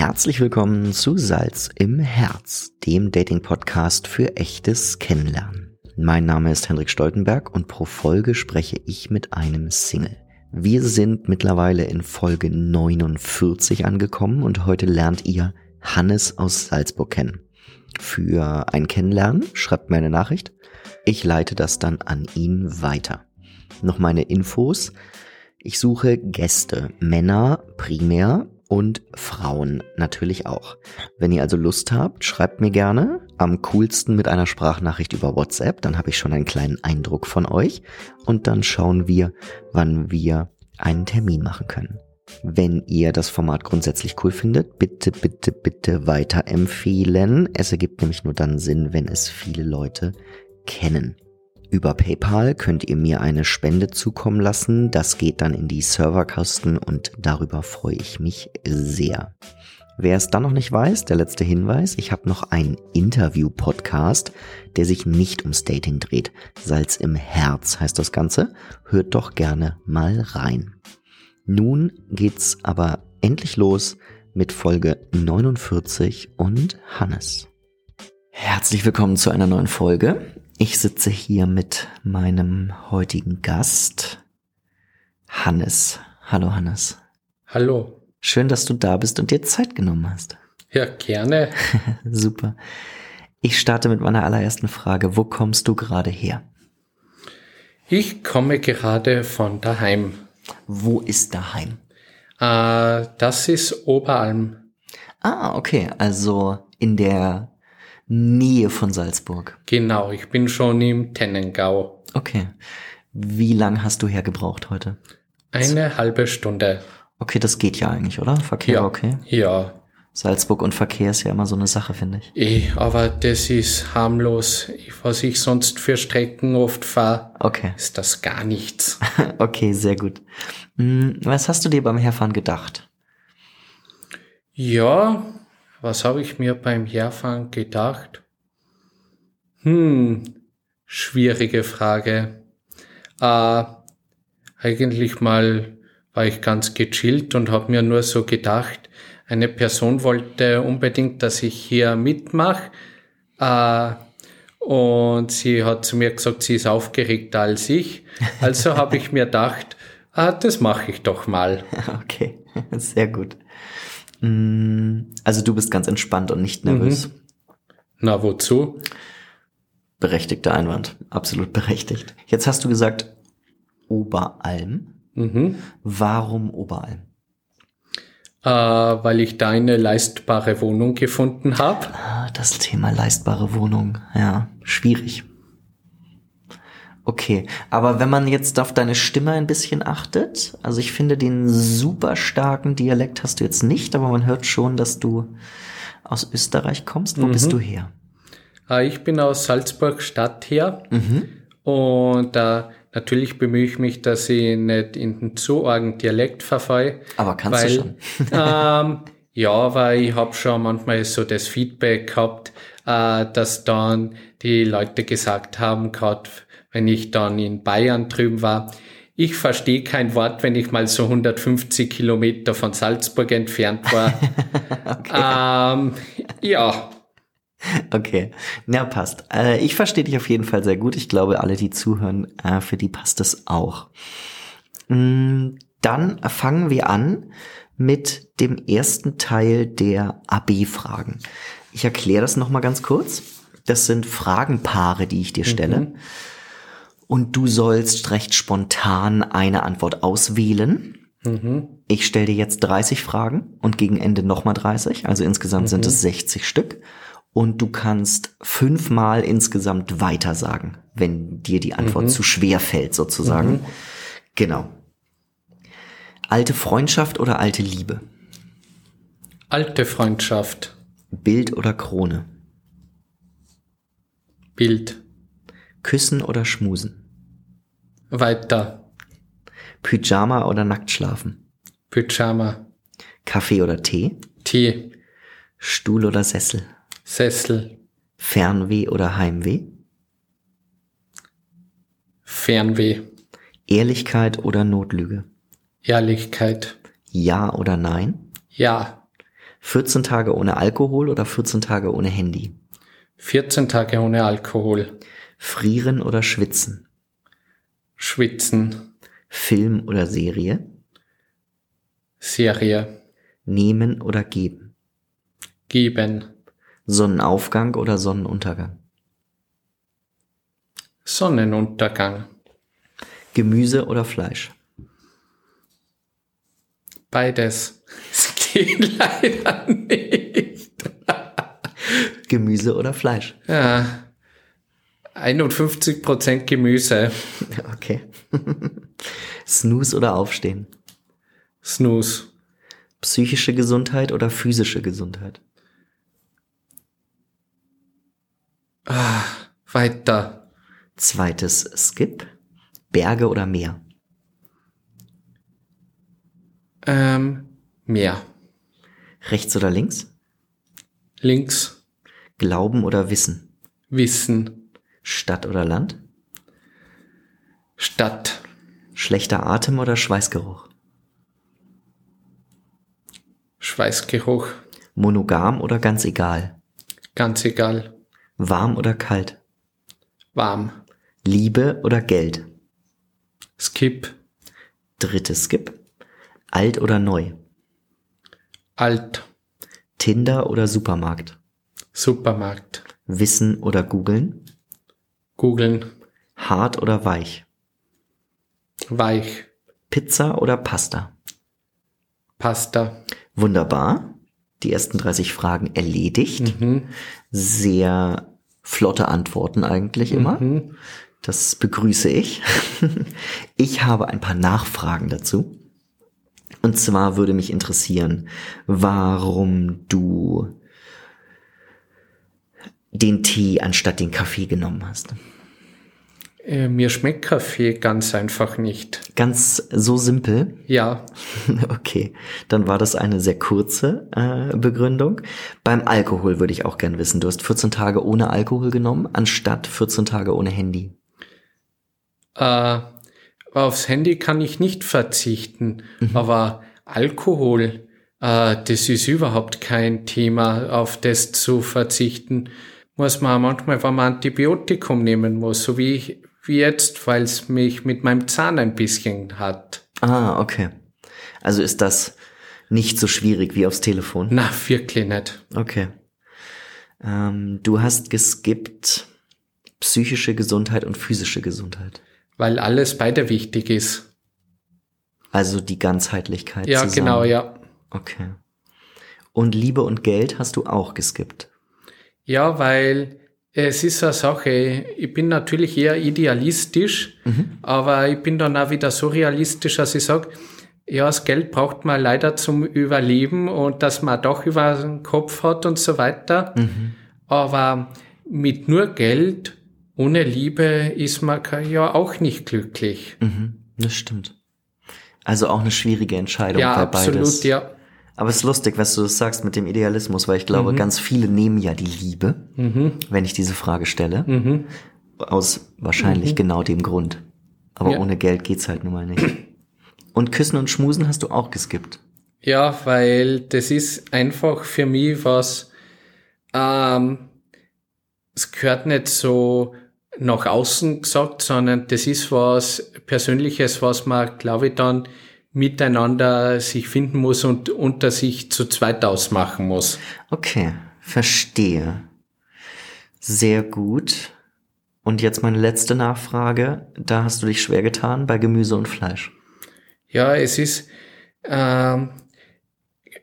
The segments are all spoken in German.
Herzlich willkommen zu Salz im Herz, dem Dating-Podcast für echtes Kennenlernen. Mein Name ist Hendrik Stoltenberg und pro Folge spreche ich mit einem Single. Wir sind mittlerweile in Folge 49 angekommen und heute lernt ihr Hannes aus Salzburg kennen. Für ein Kennenlernen schreibt mir eine Nachricht. Ich leite das dann an ihn weiter. Noch meine Infos. Ich suche Gäste, Männer primär und Frauen natürlich auch. Wenn ihr also Lust habt, schreibt mir gerne. Am coolsten mit einer Sprachnachricht über WhatsApp, dann habe ich schon einen kleinen Eindruck von euch und dann schauen wir, wann wir einen Termin machen können. Wenn ihr das Format grundsätzlich cool findet, bitte, bitte, bitte weiterempfehlen. Es ergibt nämlich nur dann Sinn, wenn es viele Leute kennen. Über PayPal könnt ihr mir eine Spende zukommen lassen. Das geht dann in die Serverkosten und darüber freue ich mich sehr. Wer es dann noch nicht weiß, der letzte Hinweis, ich habe noch einen Interview-Podcast, der sich nicht ums Dating dreht. Salz im Herz heißt das Ganze. Hört doch gerne mal rein. Nun geht's aber endlich los mit Folge 49 und Hannes. Herzlich willkommen zu einer neuen Folge. Ich sitze hier mit meinem heutigen Gast, Hannes. Hallo Hannes. Hallo. Schön, dass du da bist und dir Zeit genommen hast. Ja, gerne. Super. Ich starte mit meiner allerersten Frage. Wo kommst du gerade her? Ich komme gerade von daheim. Wo ist daheim? Äh, das ist Oberalm. Ah, okay. Also in der Nähe von Salzburg. Genau, ich bin schon im Tennengau. Okay. Wie lang hast du hergebraucht heute? Eine halbe Stunde. Okay, das geht ja eigentlich, oder? Verkehr ja, okay? Ja. Salzburg und Verkehr ist ja immer so eine Sache, finde ich. Eh, aber das ist harmlos. Was ich sonst für Strecken oft fahre, okay. ist das gar nichts. okay, sehr gut. Hm, was hast du dir beim Herfahren gedacht? Ja, was habe ich mir beim Herfahren gedacht? Hm, schwierige Frage. Äh, eigentlich mal war ich ganz gechillt und habe mir nur so gedacht, eine Person wollte unbedingt, dass ich hier mitmache. Äh, und sie hat zu mir gesagt, sie ist aufgeregter als ich. Also habe ich mir gedacht, ah, das mache ich doch mal. Okay, sehr gut. Mm, also du bist ganz entspannt und nicht nervös. Mhm. Na, wozu? Berechtigter Einwand. Absolut berechtigt. Jetzt hast du gesagt Oberalm. Mhm. Warum Oberalm? Äh, weil ich da eine leistbare Wohnung gefunden habe. Ah, das Thema leistbare Wohnung. Ja, schwierig. Okay, aber wenn man jetzt auf deine Stimme ein bisschen achtet, also ich finde den super starken Dialekt hast du jetzt nicht, aber man hört schon, dass du aus Österreich kommst. Wo mhm. bist du her? Ah, ich bin aus Salzburg Stadt her mhm. und äh, natürlich bemühe ich mich, dass ich nicht in den zu argen Dialekt verfalle. Aber kannst weil, du schon? ähm, ja, weil ich habe schon manchmal so das Feedback gehabt, äh, dass dann die Leute gesagt haben, gerade wenn ich dann in Bayern drüben war. Ich verstehe kein Wort, wenn ich mal so 150 Kilometer von Salzburg entfernt war. okay. ähm, ja. Okay, na passt. Äh, ich verstehe dich auf jeden Fall sehr gut. Ich glaube, alle, die zuhören, äh, für die passt es auch. Mm, dann fangen wir an mit dem ersten Teil der AB-Fragen. Ich erkläre das nochmal ganz kurz. Das sind Fragenpaare, die ich dir stelle. Mhm und du sollst recht spontan eine Antwort auswählen. Mhm. Ich stelle dir jetzt 30 Fragen und gegen Ende nochmal 30, also insgesamt mhm. sind es 60 Stück. Und du kannst fünfmal insgesamt weiter sagen, wenn dir die Antwort mhm. zu schwer fällt, sozusagen. Mhm. Genau. Alte Freundschaft oder alte Liebe? Alte Freundschaft. Bild oder Krone? Bild. Küssen oder schmusen? Weiter. Pyjama oder nackt schlafen? Pyjama. Kaffee oder Tee? Tee. Stuhl oder Sessel? Sessel. Fernweh oder Heimweh? Fernweh. Ehrlichkeit oder Notlüge? Ehrlichkeit. Ja oder nein? Ja. 14 Tage ohne Alkohol oder 14 Tage ohne Handy? 14 Tage ohne Alkohol. Frieren oder schwitzen? Schwitzen. Film oder Serie? Serie. Nehmen oder geben? Geben. Sonnenaufgang oder Sonnenuntergang? Sonnenuntergang. Gemüse oder Fleisch? Beides. Es geht leider nicht. Gemüse oder Fleisch? Ja. 51% Gemüse. Okay. Snooze oder Aufstehen? Snooze. Psychische Gesundheit oder physische Gesundheit? Ah, weiter. Zweites Skip. Berge oder Meer? Ähm, mehr. Rechts oder links? Links. Glauben oder Wissen? Wissen. Stadt oder Land? Stadt. Schlechter Atem oder Schweißgeruch? Schweißgeruch. Monogam oder ganz egal? Ganz egal. Warm oder kalt? Warm. Liebe oder Geld? Skip. Drittes Skip. Alt oder neu? Alt. Tinder oder Supermarkt? Supermarkt. Wissen oder googeln? Googeln. Hart oder weich? Weich. Pizza oder Pasta? Pasta. Wunderbar. Die ersten 30 Fragen erledigt. Mhm. Sehr flotte Antworten eigentlich immer. Mhm. Das begrüße ich. Ich habe ein paar Nachfragen dazu. Und zwar würde mich interessieren, warum du den Tee anstatt den Kaffee genommen hast. Äh, mir schmeckt Kaffee ganz einfach nicht. Ganz so simpel. Ja. Okay, dann war das eine sehr kurze äh, Begründung. Beim Alkohol würde ich auch gern wissen. Du hast 14 Tage ohne Alkohol genommen, anstatt 14 Tage ohne Handy. Äh, aufs Handy kann ich nicht verzichten, aber Alkohol, äh, das ist überhaupt kein Thema, auf das zu verzichten. Muss man manchmal, wenn man Antibiotikum nehmen muss, so wie ich, jetzt, weil es mich mit meinem Zahn ein bisschen hat. Ah, okay. Also ist das nicht so schwierig wie aufs Telefon. Na, wirklich nicht. Okay. Ähm, du hast geskippt psychische Gesundheit und physische Gesundheit. Weil alles beide wichtig ist. Also die Ganzheitlichkeit. Ja, zusammen. genau, ja. Okay. Und Liebe und Geld hast du auch geskippt. Ja, weil es ist eine Sache, ich bin natürlich eher idealistisch, aber ich bin dann auch wieder so realistisch, dass ich sage, ja, das Geld braucht man leider zum Überleben und dass man doch über den Kopf hat und so weiter. Aber mit nur Geld, ohne Liebe ist man ja auch nicht glücklich. Mhm, das stimmt. Also auch eine schwierige Entscheidung Ja, bei absolut, beides. ja. Aber es ist lustig, was du sagst mit dem Idealismus, weil ich glaube, ganz viele nehmen ja die Liebe, wenn ich diese Frage stelle, Mhm. aus wahrscheinlich genau dem Grund. Aber Ja. ohne Geld geht's halt nun mal nicht. Und Küssen und Schmusen hast du auch geskippt. Ja, weil das ist einfach für mich was, ähm, es gehört nicht so nach außen gesagt, sondern das ist was Persönliches, was man, glaube ich, dann miteinander sich finden muss und unter sich zu zweit ausmachen muss. Okay, verstehe. Sehr gut. Und jetzt meine letzte Nachfrage. Da hast du dich schwer getan bei Gemüse und Fleisch. Ja, es ist, ähm,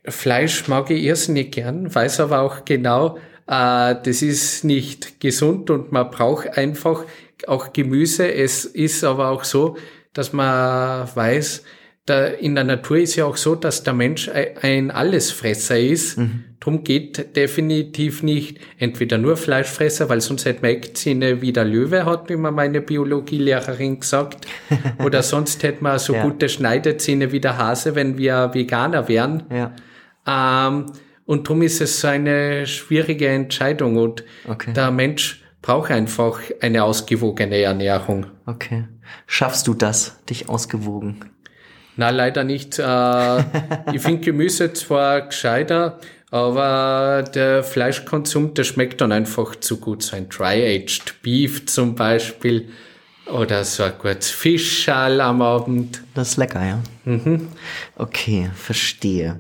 Fleisch mag ich irrsinnig gern, weiß aber auch genau, äh, das ist nicht gesund und man braucht einfach auch Gemüse. Es ist aber auch so, dass man weiß, da in der Natur ist ja auch so, dass der Mensch ein- Allesfresser ist. Drum geht definitiv nicht entweder nur Fleischfresser, weil sonst hätte man Eckzähne wie der Löwe, hat mir meine Biologielehrerin gesagt. Oder sonst hätte man so Ja. gute Schneidezähne wie der Hase, wenn wir Veganer wären. Ja. Ähm, und darum ist es so eine schwierige Entscheidung. Und Okay. der Mensch braucht einfach eine ausgewogene Ernährung. Okay. Schaffst du das, dich ausgewogen? Na, leider nicht. Äh, ich finde Gemüse zwar gescheiter, Aber der Fleischkonsum, der schmeckt dann einfach zu gut. So ein Dry-Aged Beef zum Beispiel. Oder so ein gutes Fischschal am Abend. Das ist lecker, ja. Mhm. Okay, verstehe.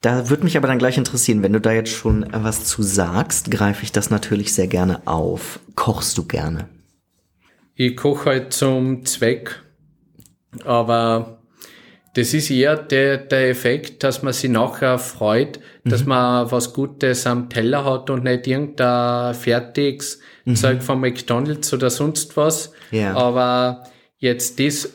Da würde mich aber dann gleich interessieren, wenn du da jetzt schon was zu sagst, greife ich das natürlich sehr gerne auf. Kochst du gerne? Ich koche halt zum Zweck, aber das ist eher der, der Effekt, dass man sich nachher freut, mhm. dass man was Gutes am Teller hat und nicht irgendein fertiges mhm. Zeug von McDonalds oder sonst was. Ja. Aber jetzt das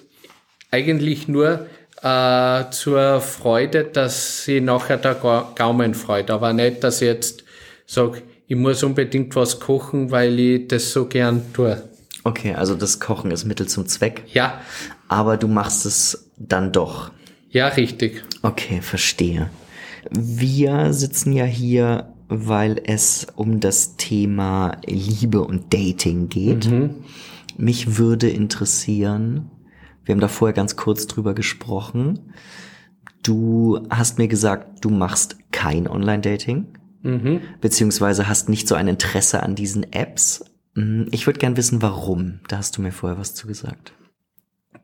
eigentlich nur äh, zur Freude, dass sie nachher der Gaumen freut, aber nicht, dass ich jetzt sage, ich muss unbedingt was kochen, weil ich das so gern tue. Okay, also das Kochen ist Mittel zum Zweck. Ja. Aber du machst es dann doch. Ja, richtig. Okay, verstehe. Wir sitzen ja hier, weil es um das Thema Liebe und Dating geht. Mhm. Mich würde interessieren, wir haben da vorher ganz kurz drüber gesprochen. Du hast mir gesagt, du machst kein Online-Dating, mhm. beziehungsweise hast nicht so ein Interesse an diesen Apps. Mhm, ich würde gern wissen, warum. Da hast du mir vorher was zu gesagt.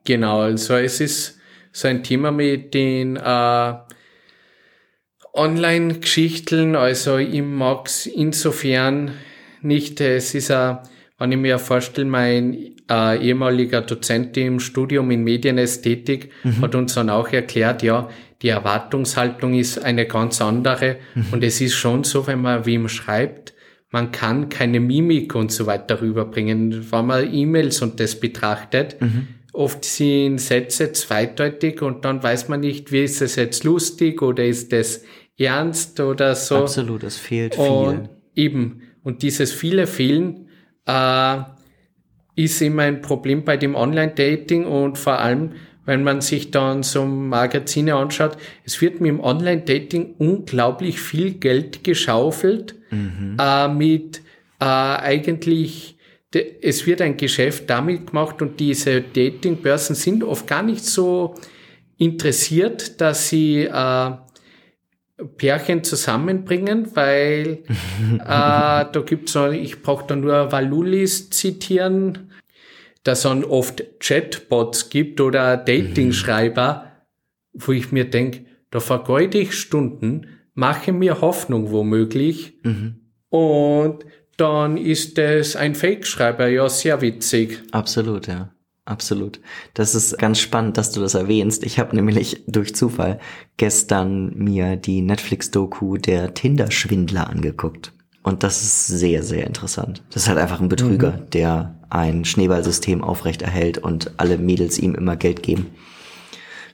Genau, also es ist so ein Thema mit den äh, Online-Geschichten. Also ich mag es insofern nicht. Es ist ja, wenn ich mir vorstelle, mein äh, ehemaliger Dozent im Studium in Medienästhetik mhm. hat uns dann auch erklärt, ja, die Erwartungshaltung ist eine ganz andere. Mhm. Und es ist schon so, wenn man wem schreibt, man kann keine Mimik und so weiter rüberbringen. Wenn man E-Mails und das betrachtet, mhm. Oft sind Sätze zweideutig und dann weiß man nicht, wie ist es jetzt lustig oder ist das ernst oder so. Absolut, es fehlt viel. Und eben, und dieses viele Fehlen äh, ist immer ein Problem bei dem Online-Dating und vor allem, wenn man sich dann so Magazine anschaut, es wird mit dem Online-Dating unglaublich viel Geld geschaufelt mhm. äh, mit äh, eigentlich, es wird ein Geschäft damit gemacht und diese Dating-Börsen sind oft gar nicht so interessiert, dass sie äh, Pärchen zusammenbringen, weil äh, da gibt's so, ich brauche da nur Valulis zitieren, dass es oft Chatbots gibt oder Datingschreiber, mhm. wo ich mir denke, da vergeude ich Stunden, mache mir Hoffnung womöglich mhm. und dann ist es ein Fake-Schreiber, ja, sehr witzig. Absolut, ja. Absolut. Das ist ganz spannend, dass du das erwähnst. Ich habe nämlich durch Zufall gestern mir die Netflix-Doku der Tinder-Schwindler angeguckt. Und das ist sehr, sehr interessant. Das ist halt einfach ein Betrüger, mhm. der ein Schneeballsystem aufrechterhält und alle Mädels ihm immer Geld geben.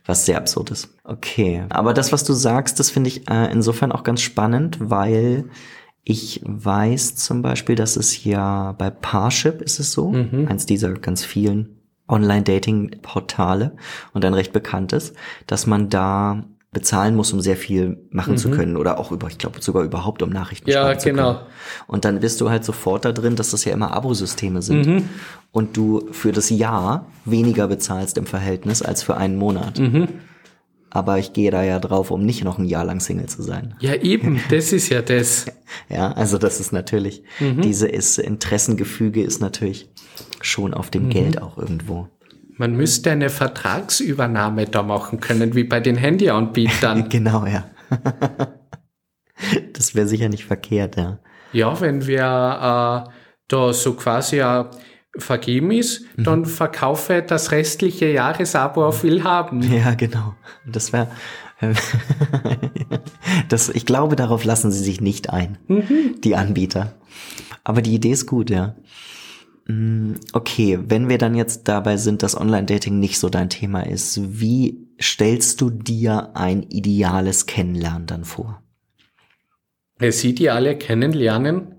Was sehr absurd ist. Okay. Aber das, was du sagst, das finde ich äh, insofern auch ganz spannend, weil ich weiß zum Beispiel, dass es ja bei Parship ist es so, mhm. eins dieser ganz vielen Online-Dating-Portale und ein recht bekanntes, dass man da bezahlen muss, um sehr viel machen mhm. zu können oder auch über, ich glaube sogar überhaupt um Nachrichten ja, zu genau. können. Und dann bist du halt sofort da drin, dass das ja immer Abosysteme sind mhm. und du für das Jahr weniger bezahlst im Verhältnis als für einen Monat. Mhm. Aber ich gehe da ja drauf, um nicht noch ein Jahr lang Single zu sein. Ja, eben, das ist ja das. ja, also das ist natürlich, mhm. diese ist, Interessengefüge ist natürlich schon auf dem mhm. Geld auch irgendwo. Man müsste eine Vertragsübernahme da machen können, wie bei den Handyanbietern. genau, ja. das wäre sicher nicht verkehrt, ja. Ja, wenn wir äh, da so quasi äh, vergeben ist, mhm. dann verkaufe das restliche Jahresabo auf Willhaben. Ja, genau. Das wäre das, ich glaube, darauf lassen sie sich nicht ein, mhm. die Anbieter. Aber die Idee ist gut, ja. Mm, okay, wenn wir dann jetzt dabei sind, dass Online-Dating nicht so dein Thema ist, wie stellst du dir ein ideales Kennenlernen dann vor? Das ideale Kennenlernen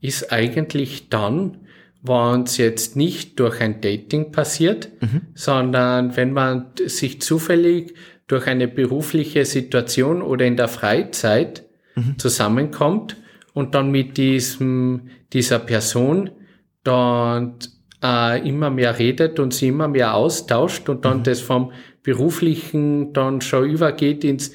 ist eigentlich dann, wenn es jetzt nicht durch ein Dating passiert, mhm. sondern wenn man sich zufällig durch eine berufliche Situation oder in der Freizeit mhm. zusammenkommt und dann mit diesem, dieser Person dann äh, immer mehr redet und sie immer mehr austauscht und dann mhm. das vom beruflichen dann schon übergeht ins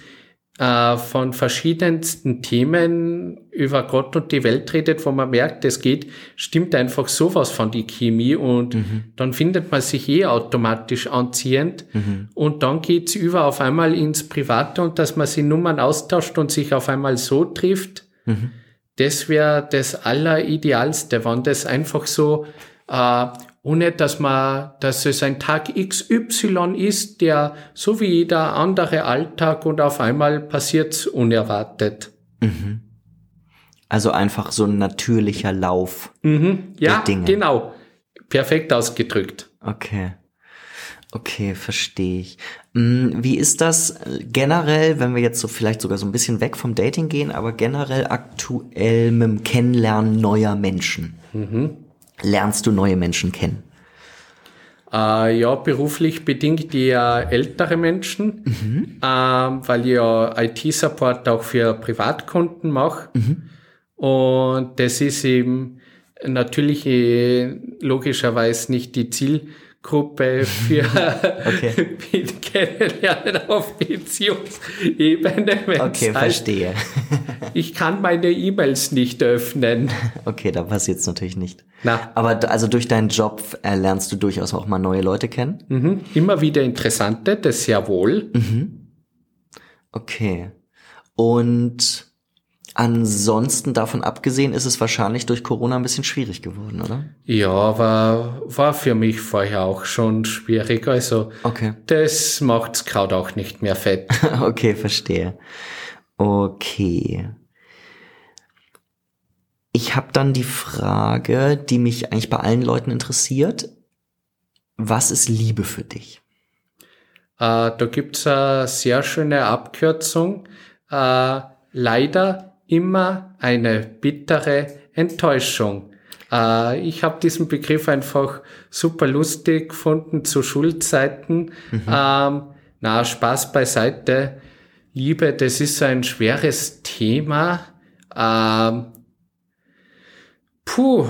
äh, von verschiedensten Themen über Gott und die Welt redet, wo man merkt, es geht, stimmt einfach sowas von die Chemie und mhm. dann findet man sich eh automatisch anziehend mhm. und dann geht's über auf einmal ins Private und dass man sich Nummern austauscht und sich auf einmal so trifft. Mhm. Das wäre das Alleridealste, wenn das einfach so äh, ohne dass man, dass es ein Tag XY ist, der so wie jeder andere Alltag und auf einmal passiert's unerwartet. Mhm. Also einfach so ein natürlicher Lauf. Mhm. Ja, Dinge. genau. Perfekt ausgedrückt. Okay. Okay, verstehe ich. Mm, wie ist das generell, wenn wir jetzt so vielleicht sogar so ein bisschen weg vom Dating gehen, aber generell aktuell mit dem Kennenlernen neuer Menschen? Mhm lernst du neue Menschen kennen? Äh, ja, beruflich bedingt eher ältere Menschen, mhm. äh, weil ich ja IT-Support auch für Privatkunden mache. Mhm. Und das ist eben natürlich äh, logischerweise nicht die Ziel, Gruppe für okay. Kennenlernen auf Beziehungsebene. Okay, verstehe. ich kann meine E-Mails nicht öffnen. Okay, da passiert es natürlich nicht. Na. Aber also durch deinen Job äh, lernst du durchaus auch mal neue Leute kennen? Mhm. Immer wieder interessante, das sehr wohl. Mhm. Okay. Und Ansonsten davon abgesehen ist es wahrscheinlich durch Corona ein bisschen schwierig geworden, oder? Ja, war, war für mich vorher auch schon schwierig. Also okay. das macht's Kraut auch nicht mehr fett. okay, verstehe. Okay. Ich habe dann die Frage, die mich eigentlich bei allen Leuten interessiert. Was ist Liebe für dich? Äh, da gibt's eine sehr schöne Abkürzung. Äh, leider immer eine bittere Enttäuschung. Äh, ich habe diesen Begriff einfach super lustig gefunden zu Schulzeiten. Mhm. Ähm, na, Spaß beiseite. Liebe, das ist ein schweres Thema. Ähm, puh,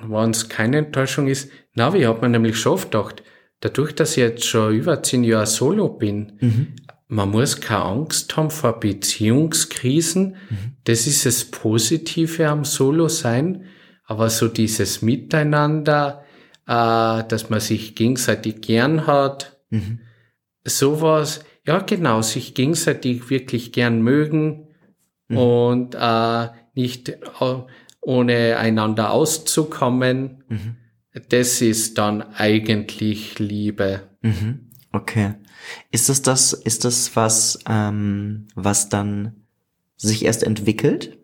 wenn es keine Enttäuschung ist. Na, wie hat man nämlich schon oft gedacht, dadurch, dass ich jetzt schon über zehn Jahre solo bin, mhm man muss keine Angst haben vor Beziehungskrisen. Mhm. Das ist das Positive am Solo-Sein. Aber so dieses Miteinander, äh, dass man sich gegenseitig gern hat, mhm. sowas, ja genau, sich gegenseitig wirklich gern mögen mhm. und äh, nicht ohne einander auszukommen. Mhm. Das ist dann eigentlich Liebe. Mhm. Okay. Ist das das, ist das was, ähm, was dann sich erst entwickelt?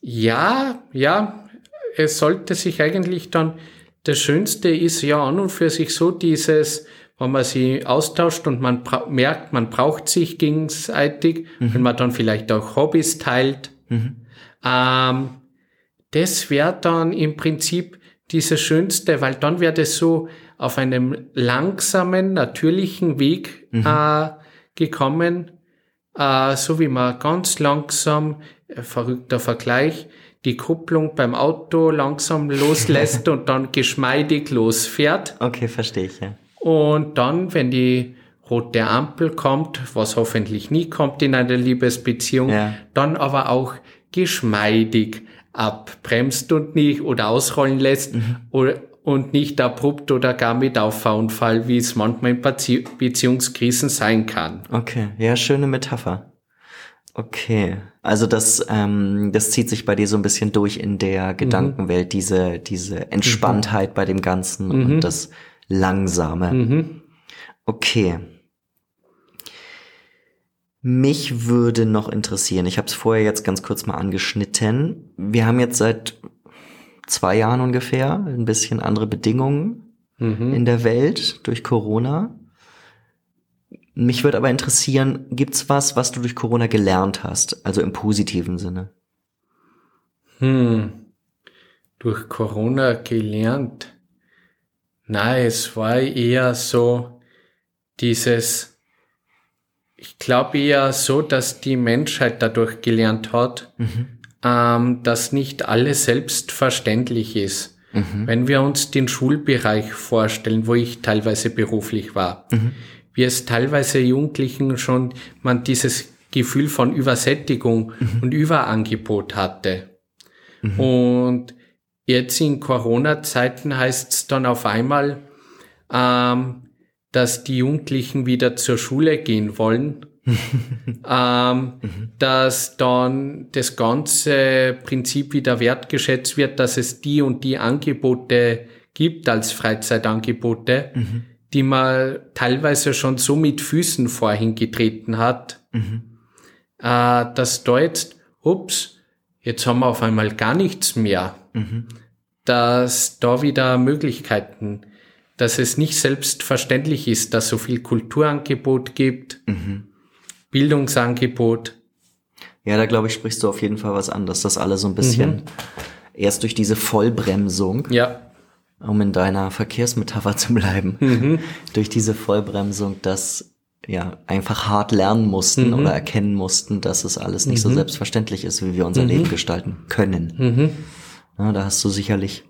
Ja, ja, es sollte sich eigentlich dann, das Schönste ist ja an und für sich so dieses, wenn man sie austauscht und man merkt, man braucht sich gegenseitig, mhm. wenn man dann vielleicht auch Hobbys teilt. Mhm. Ähm, das wäre dann im Prinzip dieses Schönste, weil dann wäre das so, auf einem langsamen, natürlichen Weg mhm. äh, gekommen, äh, so wie man ganz langsam, äh, verrückter Vergleich, die Kupplung beim Auto langsam loslässt und dann geschmeidig losfährt. Okay, verstehe ich, ja. Und dann, wenn die rote Ampel kommt, was hoffentlich nie kommt in einer Liebesbeziehung, ja. dann aber auch geschmeidig abbremst und nicht oder ausrollen lässt mhm. oder, und nicht abrupt oder gar mit Auffahrunfall, wie es manchmal in Beziehungskrisen sein kann. Okay, ja, schöne Metapher. Okay, also das, ähm, das zieht sich bei dir so ein bisschen durch in der mhm. Gedankenwelt, diese, diese Entspanntheit mhm. bei dem Ganzen mhm. und das Langsame. Mhm. Okay. Mich würde noch interessieren, ich habe es vorher jetzt ganz kurz mal angeschnitten. Wir haben jetzt seit zwei Jahren ungefähr, ein bisschen andere Bedingungen mhm. in der Welt durch Corona. Mich würde aber interessieren, gibt's was, was du durch Corona gelernt hast, also im positiven Sinne? Hm. Durch Corona gelernt. Nein, es war eher so dieses, ich glaube eher so, dass die Menschheit dadurch gelernt hat, mhm ähm, dass nicht alles selbstverständlich ist. Mhm. Wenn wir uns den Schulbereich vorstellen, wo ich teilweise beruflich war. Mhm. wie es teilweise Jugendlichen schon man dieses Gefühl von Übersättigung mhm. und Überangebot hatte. Mhm. Und jetzt in Corona-Zeiten heißt es dann auf einmal, ähm, dass die Jugendlichen wieder zur Schule gehen wollen, ähm, mhm. dass dann das ganze Prinzip wieder wertgeschätzt wird, dass es die und die Angebote gibt als Freizeitangebote, mhm. die man teilweise schon so mit Füßen vorhin getreten hat, mhm. äh, dass da jetzt, ups, jetzt haben wir auf einmal gar nichts mehr, dass da wieder Möglichkeiten dass es nicht selbstverständlich ist, dass so viel Kulturangebot gibt, mhm. Bildungsangebot. Ja, da glaube ich, sprichst du auf jeden Fall was an, dass das alle so ein bisschen mhm. erst durch diese Vollbremsung, ja. um in deiner Verkehrsmetapher zu bleiben, mhm. durch diese Vollbremsung, dass ja einfach hart lernen mussten mhm. oder erkennen mussten, dass es alles nicht so mhm. selbstverständlich ist, wie wir unser mhm. Leben gestalten können. Ja, da hast du sicherlich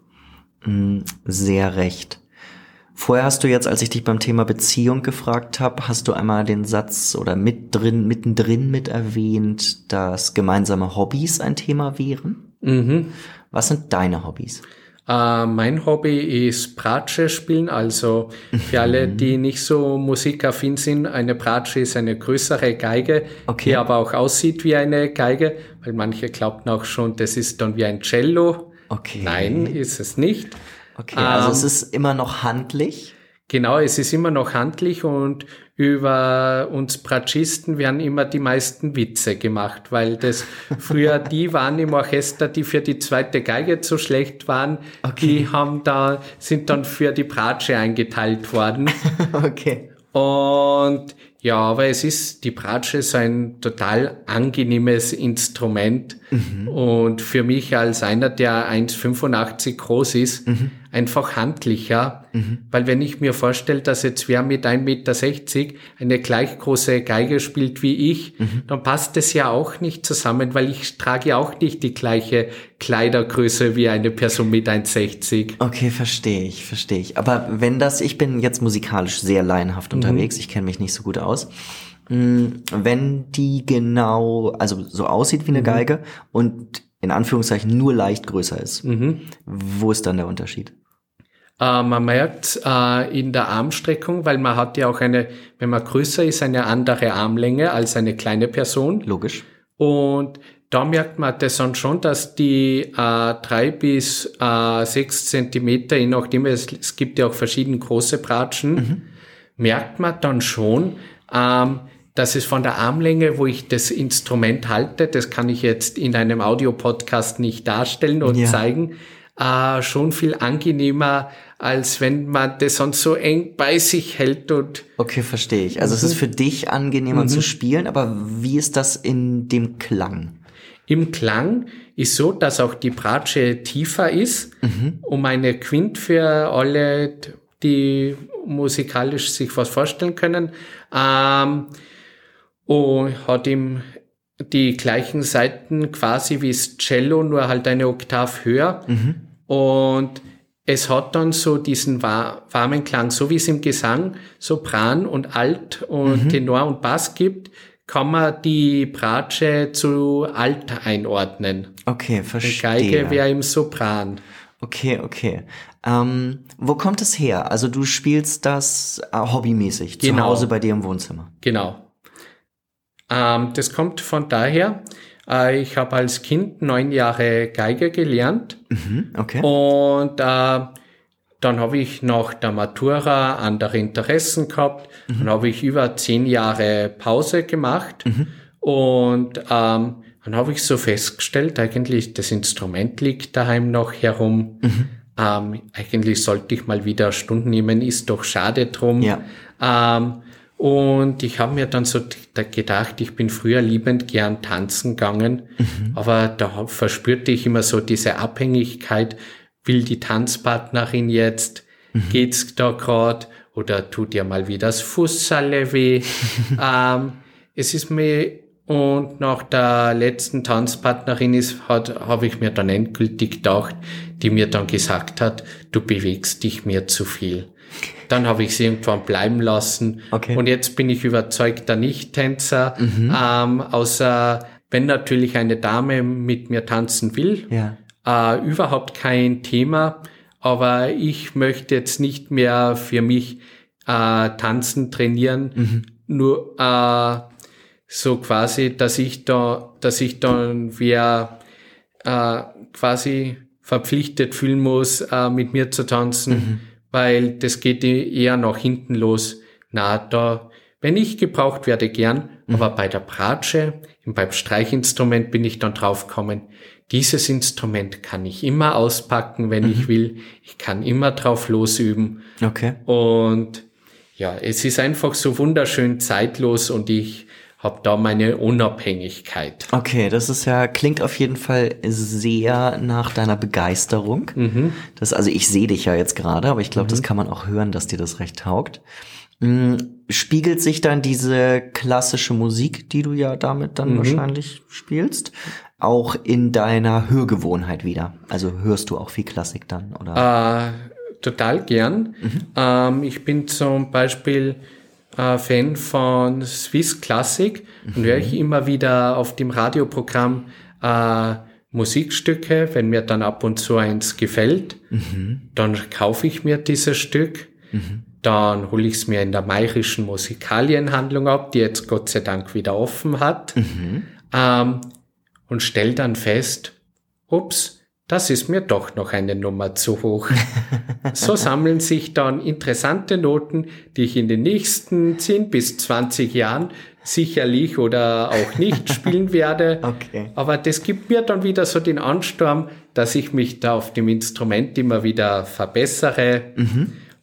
mh, mm, sehr recht. Vorher hast du jetzt, als ich dich beim Thema Beziehung gefragt habe, hast du einmal den Satz oder mit drin, mittendrin mit erwähnt, dass gemeinsame Hobbys ein Thema wären. Mhm. Was sind deine Hobbys? Uh, mein Hobby ist Bratsche spielen. Also für alle, mhm. die nicht so musikaffin sind, eine Bratsche ist eine größere Geige, okay. die aber auch aussieht wie eine Geige, weil manche glaubten auch schon, das ist dann wie ein Cello. Okay. Nein, ist es nicht. Okay, also ähm, es ist immer noch handlich. Genau, es ist immer noch handlich und über uns Bratschisten werden immer die meisten Witze gemacht, weil das früher die waren im Orchester, die für die zweite Geige zu schlecht waren, okay. die haben da, sind dann für die Bratsche eingeteilt worden. okay. Und ja, aber es ist, die Bratsche ist ein total angenehmes Instrument mhm. und für mich als einer, der 1,85 groß ist, mhm. Einfach handlicher, mhm. weil wenn ich mir vorstelle, dass jetzt wer mit 1,60 Meter eine gleich große Geige spielt wie ich, mhm. dann passt es ja auch nicht zusammen, weil ich trage auch nicht die gleiche Kleidergröße wie eine Person mit 1,60. Okay, verstehe ich, verstehe ich. Aber wenn das, ich bin jetzt musikalisch sehr laienhaft mhm. unterwegs, ich kenne mich nicht so gut aus, aus. Mm, wenn die genau, also so aussieht wie eine mhm. Geige und in Anführungszeichen nur leicht größer ist, mhm. wo ist dann der Unterschied? Uh, man merkt uh, in der Armstreckung, weil man hat ja auch eine, wenn man größer ist, eine andere Armlänge als eine kleine Person. Logisch. Und da merkt man das dann schon, dass die äh, drei bis äh, sechs Zentimeter, je nachdem, es, es gibt ja auch verschiedene große Bratschen, mhm. merkt man dann schon, ähm, dass es von der Armlänge, wo ich das Instrument halte, das kann ich jetzt in einem Audiopodcast nicht darstellen und ja. zeigen, äh, schon viel angenehmer, als wenn man das sonst so eng bei sich hält und. Okay, verstehe ich. Also mhm. es ist mhm. für dich angenehmer mhm. zu spielen, aber wie ist das in dem Klang? Im Klang ist so, dass auch die Bratsche tiefer ist, mhm. um eine Quint für alle, die musikalisch sich was vorstellen können. Ähm, und hat ihm die gleichen Seiten quasi wie das Cello, nur halt eine Oktav höher. Mhm. Und es hat dann so diesen warmen Klang, so wie es im Gesang Sopran und Alt und mhm. Tenor und Bass gibt, kann man die Bratsche zu Alt einordnen. Okay, verstehe. Die Geige wäre im Sopran. Okay, okay. Ähm, wo kommt es her? Also du spielst das äh, hobbymäßig genau. zu Hause bei dir im Wohnzimmer. Genau. Ähm, das kommt von daher, äh, ich habe als Kind neun Jahre Geige gelernt. Mhm, okay. Und äh, dann habe ich nach der Matura andere Interessen gehabt. Mhm. Dann habe ich über zehn Jahre Pause gemacht. Mhm. Und ähm, dann habe ich so festgestellt, eigentlich das Instrument liegt daheim noch herum. Mhm. Ähm, eigentlich sollte ich mal wieder Stunden nehmen, ist doch schade drum. Ja. Ähm, und ich habe mir dann so gedacht, ich bin früher liebend gern tanzen gegangen, mhm. aber da verspürte ich immer so diese Abhängigkeit, will die Tanzpartnerin jetzt, mhm. geht's da grad oder tut ihr mal wieder das Fußsalle weh. ähm, es ist mir und nach der letzten Tanzpartnerin ist, hat, habe ich mir dann endgültig gedacht, die mir dann gesagt hat, du bewegst dich mir zu viel. Dann habe ich es irgendwann bleiben lassen. Okay. Und jetzt bin ich überzeugter Nicht-Tänzer, ähm, außer wenn natürlich eine Dame mit mir tanzen will. Ja. Äh, überhaupt kein Thema. Aber ich möchte jetzt nicht mehr für mich äh, tanzen, trainieren. Nur äh, so quasi, dass ich da, dass ich dann wer äh, quasi verpflichtet fühlen muss, äh, mit mir zu tanzen, weil das geht eher nach hinten los. Na, da, wenn ich gebraucht werde, gern, aber bei der Bratsche, beim Streichinstrument bin ich dann draufgekommen, dieses Instrument kann ich immer auspacken, wenn ich will. Ich kann immer drauf losüben. Okay. Und ja, es ist einfach so wunderschön zeitlos und ich habe da meine Unabhängigkeit. Okay, das ist ja, klingt auf jeden Fall sehr nach deiner Begeisterung. Das, also ich sehe dich ja jetzt gerade, aber ich glaube, das kann man auch hören, dass dir das recht taugt. Mm, Spiegelt sich dann diese klassische Musik, die du ja damit dann wahrscheinlich spielst, auch in deiner Hörgewohnheit wieder? Also hörst du auch viel Klassik dann, oder? Äh, total gern. Ähm, ich bin zum Beispiel äh, Fan von Swiss Classic und höre ich immer wieder auf dem Radioprogramm äh, Musikstücke, wenn mir dann ab und zu eins gefällt, dann kaufe ich mir dieses Stück. Dann hole ich es mir in der Mayrischen Musikalienhandlung ab, die jetzt Gott sei Dank wieder offen hat. Ähm, und stell dann fest, ups, das ist mir doch noch eine Nummer zu hoch. so sammeln sich dann interessante Noten, die ich in den nächsten 10 bis 20 Jahren sicherlich oder auch nicht spielen werde. Okay. Aber das gibt mir dann wieder so den Ansturm, dass ich mich da auf dem Instrument immer wieder verbessere.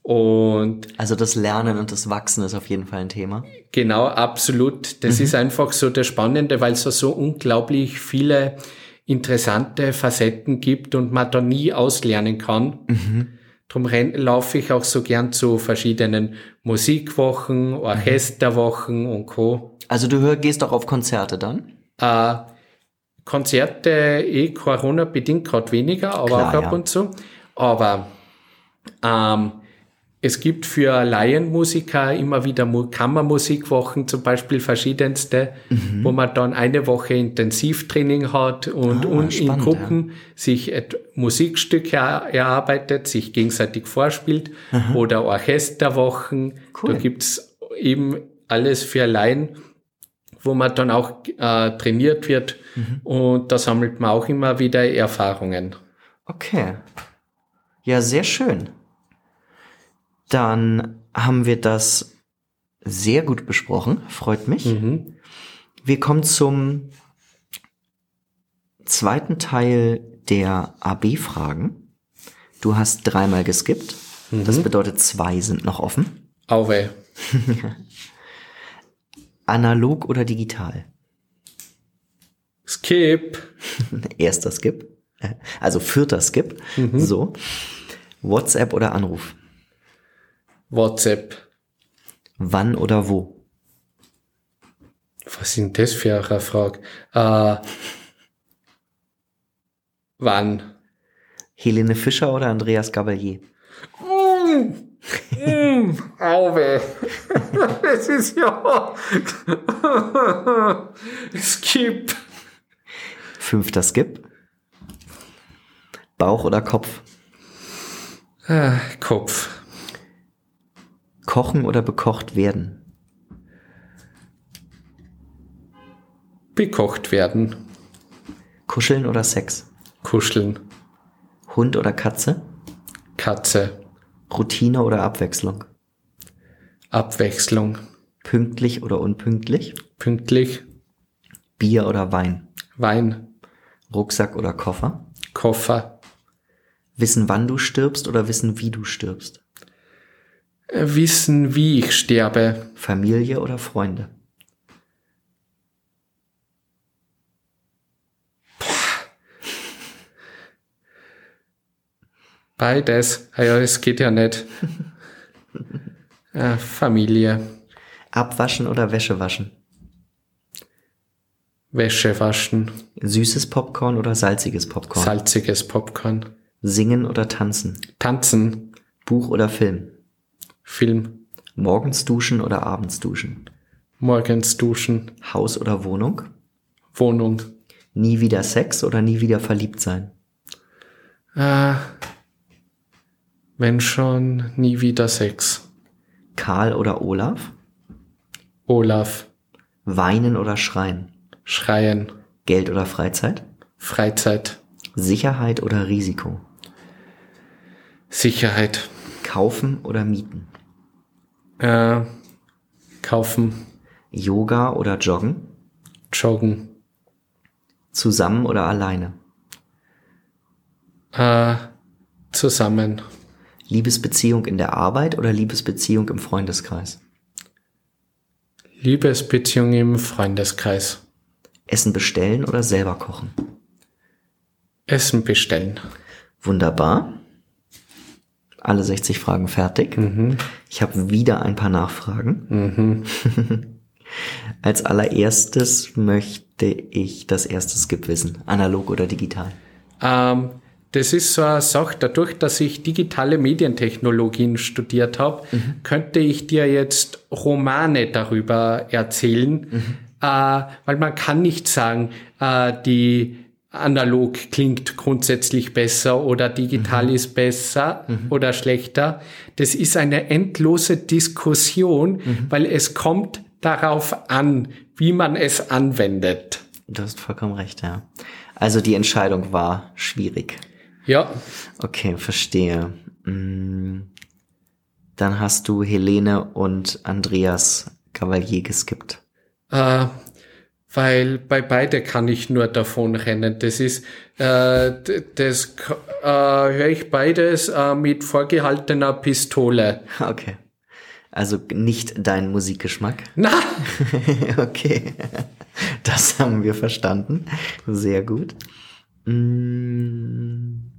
Und Also das Lernen und das Wachsen ist auf jeden Fall ein Thema. Genau, absolut. Das ist einfach so das Spannende, weil es so, so unglaublich viele interessante Facetten gibt und man da nie auslernen kann. Drum renn- laufe ich auch so gern zu verschiedenen Musikwochen, Orchesterwochen und Co. Also du hör, gehst auch auf Konzerte dann? Äh, Konzerte eh Corona-bedingt gerade weniger, aber Klar, auch ab ja. und zu. Aber ähm, es gibt für Laienmusiker immer wieder Mu- Kammermusikwochen, zum Beispiel verschiedenste, Mhm. wo man dann eine Woche Intensivtraining hat und, Ah, und in spannend, Gruppen sich et- Musikstücke er- erarbeitet, sich gegenseitig vorspielt oder Orchesterwochen. Cool. Da gibt's eben alles für Laien, wo man dann auch äh, trainiert wird und da sammelt man auch immer wieder Erfahrungen. Okay. Ja, sehr schön. Dann haben wir das sehr gut besprochen. Freut mich. Mhm. Wir kommen zum zweiten Teil der AB-Fragen. Du hast dreimal geskippt. Das bedeutet, zwei sind noch offen. Auwe. Analog oder digital? Skip. Erster Skip. Äh, Also vierter Skip. So. WhatsApp oder Anruf? WhatsApp. Wann oder wo? Was sind das für eine Frage? Äh, wann? Helene Fischer oder Andreas Gabalier? Auwe. Es ist ja. Skip. Fünfter Skip. Bauch oder Kopf? Ah, Kopf. Kochen oder bekocht werden? Bekocht werden. Kuscheln oder Sex? Kuscheln. Hund oder Katze? Katze. Routine oder Abwechslung? Abwechslung. Pünktlich oder unpünktlich? Pünktlich. Bier oder Wein? Wein. Rucksack oder Koffer? Koffer. Wissen, wann du stirbst oder wissen, wie du stirbst? Wissen, wie ich sterbe. Familie oder Freunde? Beides. Ah ja, es geht ja nicht. äh, Familie. Abwaschen oder Wäsche waschen? Wäsche waschen. Süßes Popcorn oder salziges Popcorn? Salziges Popcorn. Singen oder tanzen? Tanzen. Buch oder Film? Film. Morgens duschen oder abends duschen? Morgens duschen. Haus oder Wohnung? Wohnung. Nie wieder Sex oder nie wieder verliebt sein? Äh, wenn schon, nie wieder Sex. Karl oder Olaf? Olaf. Weinen oder schreien? Schreien. Geld oder Freizeit? Freizeit. Sicherheit oder Risiko? Sicherheit. Kaufen oder mieten? Äh, kaufen. Yoga oder joggen? Joggen. Zusammen oder alleine? Äh, zusammen. Liebesbeziehung in der Arbeit oder Liebesbeziehung im Freundeskreis? Liebesbeziehung im Freundeskreis. Essen bestellen oder selber kochen? Essen bestellen. Wunderbar. Alle 60 Fragen fertig. Mhm. Ich habe wieder ein paar Nachfragen. Mhm. Als allererstes möchte ich das erste Skip wissen. Analog oder digital? Ähm, das ist so eine Sache, dadurch, dass ich digitale Medientechnologien studiert habe, Mhm. könnte ich dir jetzt Romane darüber erzählen, Mhm. äh, weil man kann nicht sagen, äh, die analog klingt grundsätzlich besser oder digital Mhm. ist besser oder schlechter. Das ist eine endlose Diskussion, Mhm. weil es kommt darauf an, wie man es anwendet. Du hast vollkommen recht, ja. Also die Entscheidung war schwierig. Ja, Okay, verstehe. Mm, Dann hast du Helene und Andreas Cavalier geskippt. Äh, weil bei beide kann ich nur davon rennen. Das ist, äh, das äh, höre ich beides äh, mit vorgehaltener Pistole. Okay. Also nicht dein Musikgeschmack. Na, okay. Das haben wir verstanden. Sehr gut. Mm.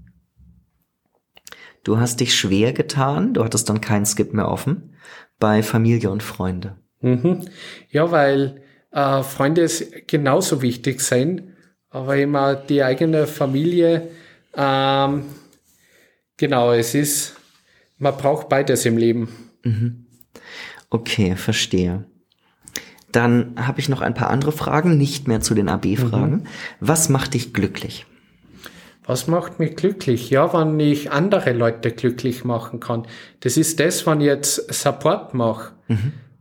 Du hast dich schwer getan, du hattest dann keinen Skip mehr offen, bei Familie und Freunde. mhm. ja, weil äh, Freunde ist genauso wichtig sein, aber immer die eigene Familie. Ähm, genau, es ist, man braucht beides im Leben. Okay, verstehe. Dann habe ich noch ein paar andere Fragen, nicht mehr zu den AB-Fragen. Was macht dich glücklich? Was macht mich glücklich? Ja, wenn ich andere Leute glücklich machen kann. Das ist das, wenn ich jetzt Support mache.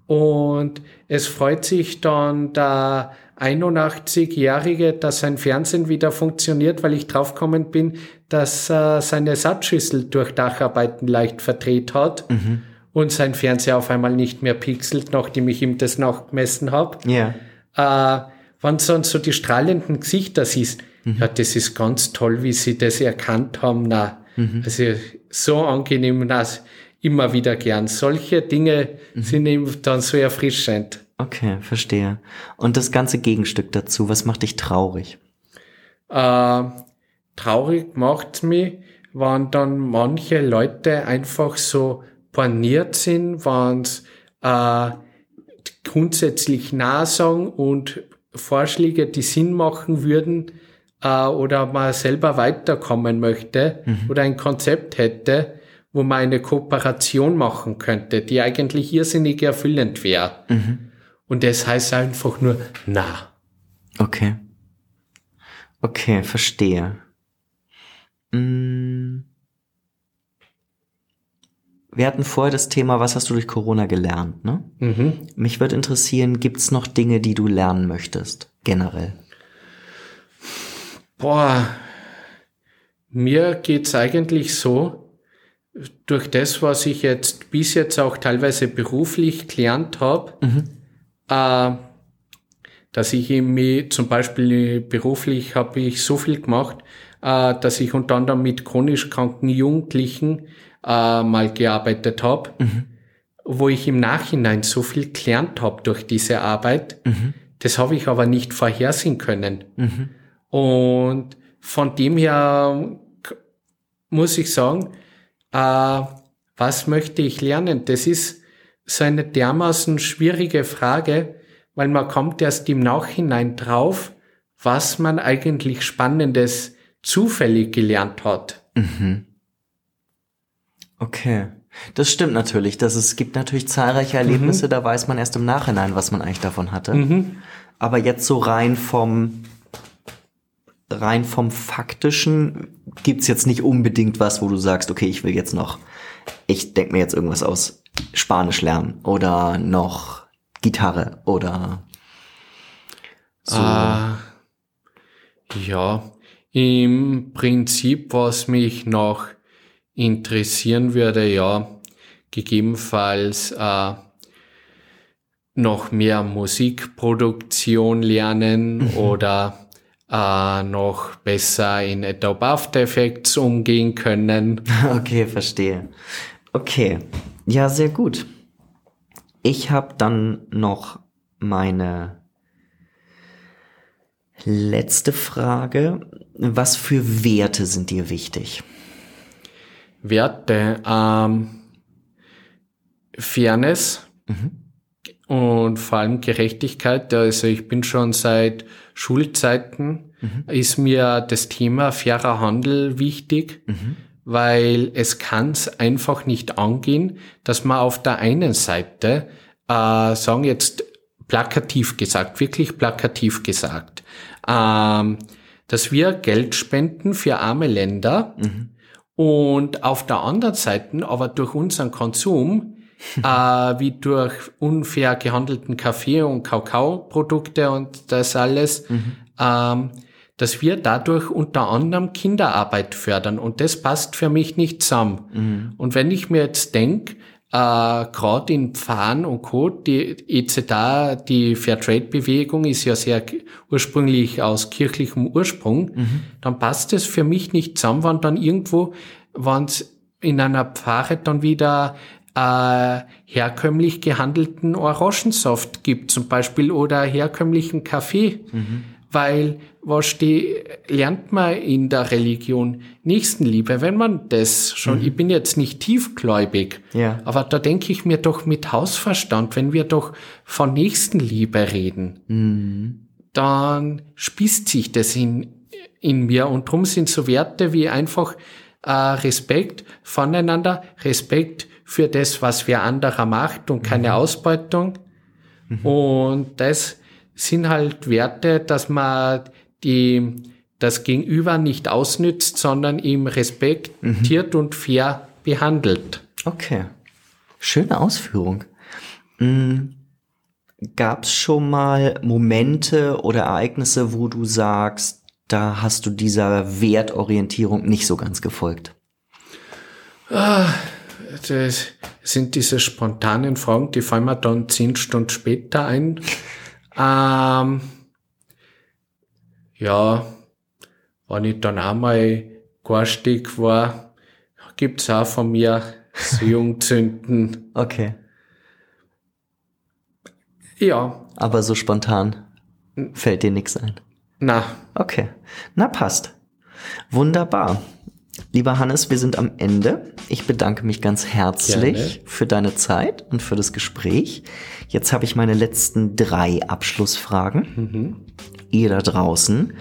Und es freut sich dann der 81-Jährige, dass sein Fernsehen wieder funktioniert, weil ich draufgekommen bin, dass äh, seine Satzschüssel durch Dacharbeiten leicht verdreht hat und sein Fernseher auf einmal nicht mehr pixelt, nachdem ich ihm das nachgemessen habe Ja. äh, wenn du dann so die strahlenden Gesichter siehst, ja, das ist ganz toll, wie sie das erkannt haben. Na, also so angenehm, na, immer wieder gern. Solche Dinge sind eben dann so erfrischend. Okay, verstehe. Und das ganze Gegenstück dazu, was macht dich traurig? Äh, traurig macht's mich, wenn dann manche Leute einfach so borniert sind, wenn's äh, grundsätzlich nah sagen und Vorschläge, die Sinn machen würden, äh, oder man selber weiterkommen möchte oder ein Konzept hätte, wo man eine Kooperation machen könnte, die eigentlich irrsinnig erfüllend wäre. Und das heißt einfach nur, na. Okay. Okay, verstehe. Mm. Wir hatten vorher das Thema, was hast du durch Corona gelernt, ne? Mhm. Mich würde interessieren, gibt's noch Dinge, die du lernen möchtest, generell? Boah, mir geht's eigentlich so, durch das, was ich jetzt bis jetzt auch teilweise beruflich gelernt habe, äh, dass ich irgendwie zum Beispiel beruflich habe ich so viel gemacht, äh, dass ich unter anderem mit chronisch kranken Jugendlichen äh, mal gearbeitet habe, wo ich im Nachhinein so viel gelernt habe durch diese Arbeit. Das habe ich aber nicht vorhersehen können. Und von dem her muss ich sagen, äh, was möchte ich lernen? Das ist so eine dermaßen schwierige Frage, weil man kommt erst im Nachhinein drauf, was man eigentlich Spannendes zufällig gelernt hat. Okay. Das stimmt natürlich. Das es gibt natürlich zahlreiche Erlebnisse, mhm. da weiß man erst im Nachhinein, was man eigentlich davon hatte. Mhm. Aber jetzt so rein vom rein vom faktischen gibt's jetzt nicht unbedingt was, wo du sagst, okay, ich will jetzt noch, ich denk mir jetzt irgendwas aus Spanisch lernen oder noch Gitarre oder so. Ah, ja, im Prinzip, was mich noch interessieren würde, ja, gegebenenfalls äh, noch mehr Musikproduktion lernen mhm. oder äh, noch besser in Adobe After Effects umgehen können. Okay, verstehe. Okay, ja, sehr gut. Ich habe dann noch meine letzte Frage. Was für Werte sind dir wichtig? Werte, ähm, Fairness mhm. und vor allem Gerechtigkeit. Also ich bin schon seit Schulzeiten, mhm. ist mir das Thema fairer Handel wichtig, mhm. weil es kann es einfach nicht angehen, dass man auf der einen Seite, äh, sagen jetzt plakativ gesagt, wirklich plakativ gesagt, ähm, dass wir Geld spenden für arme Länder, mhm und auf der anderen Seite, aber durch unseren Konsum, äh, wie durch unfair gehandelten Kaffee- und Kakaoprodukte und das alles, mhm. ähm, dass wir dadurch unter anderem Kinderarbeit fördern. Und das passt für mich nicht zusammen. Mhm. Und wenn ich mir jetzt denke, äh, gerade in Pfahren und Co., die EZA, die Fairtrade-Bewegung ist ja sehr ursprünglich aus kirchlichem Ursprung, mhm. dann passt es für mich nicht zusammen, wenn dann irgendwo, wenn es in einer Pfarre dann wieder äh, herkömmlich gehandelten Orangensaft gibt zum Beispiel oder herkömmlichen Kaffee. Mhm weil was die, lernt man in der Religion Nächstenliebe, wenn man das schon, mhm. ich bin jetzt nicht tiefgläubig, ja. aber da denke ich mir doch mit Hausverstand, wenn wir doch von Nächstenliebe reden, mhm. dann spießt sich das in, in mir und drum sind so Werte wie einfach äh, Respekt voneinander, Respekt für das, was wer anderer macht und keine mhm. Ausbeutung mhm. und das sind halt Werte, dass man die, das Gegenüber nicht ausnützt, sondern ihm respektiert mhm. und fair behandelt. Okay. Schöne Ausführung. Mhm. Gab es schon mal Momente oder Ereignisse, wo du sagst, da hast du dieser Wertorientierung nicht so ganz gefolgt? Ah, das sind diese spontanen Fragen, die fallen mir dann zehn Stunden später ein. Ähm, ja, wenn ich dann einmal garstig war, gibt's auch von mir so Jungzünden. Okay. Ja. Aber so spontan fällt dir nichts ein? Na. Okay. Na, passt. Wunderbar. Lieber Hannes, wir sind am Ende. Ich bedanke mich ganz herzlich Gerne. für deine Zeit und für das Gespräch. Jetzt habe ich meine letzten drei Abschlussfragen. Mhm. Ihr da draußen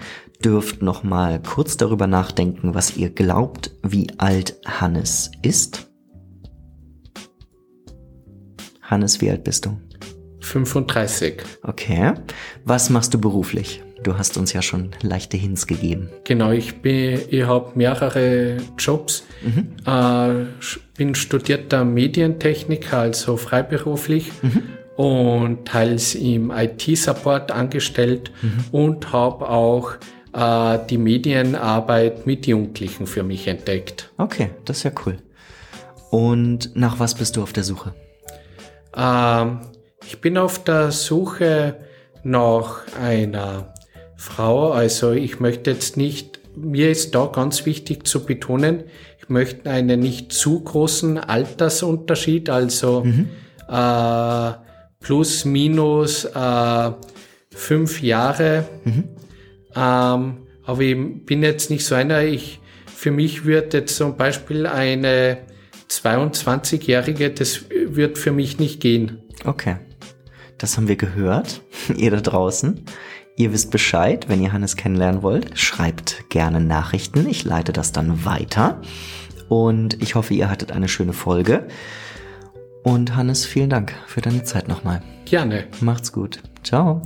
dürft noch mal kurz darüber nachdenken, was ihr glaubt, wie alt Hannes ist. Hannes, wie alt bist du? 35. Okay. Was machst du beruflich? Du hast uns ja schon leichte Hints gegeben. Genau, ich bin, ich habe mehrere Jobs. Mhm. Äh, bin studierter Medientechniker, also freiberuflich. Mhm und teils im IT-Support angestellt mhm. und habe auch äh, die Medienarbeit mit Jugendlichen für mich entdeckt. Okay, das ist ja cool. Und nach was bist du auf der Suche? Ähm, ich bin auf der Suche nach einer Frau. Also ich möchte jetzt nicht, mir ist da ganz wichtig zu betonen, ich möchte einen nicht zu großen Altersunterschied, also mhm. äh, plus minus äh, fünf Jahre. Mhm. Ähm, aber ich bin jetzt nicht so einer, ich, für mich wird jetzt zum Beispiel eine 22-Jährige, das wird für mich nicht gehen. Okay. Das haben wir gehört. ihr da draußen. Ihr wisst Bescheid, wenn ihr Hannes kennenlernen wollt, schreibt gerne Nachrichten. Ich leite das dann weiter. Und ich hoffe, ihr hattet eine schöne Folge. Und Hannes, vielen Dank für deine Zeit nochmal. Gerne. Macht's gut. Ciao.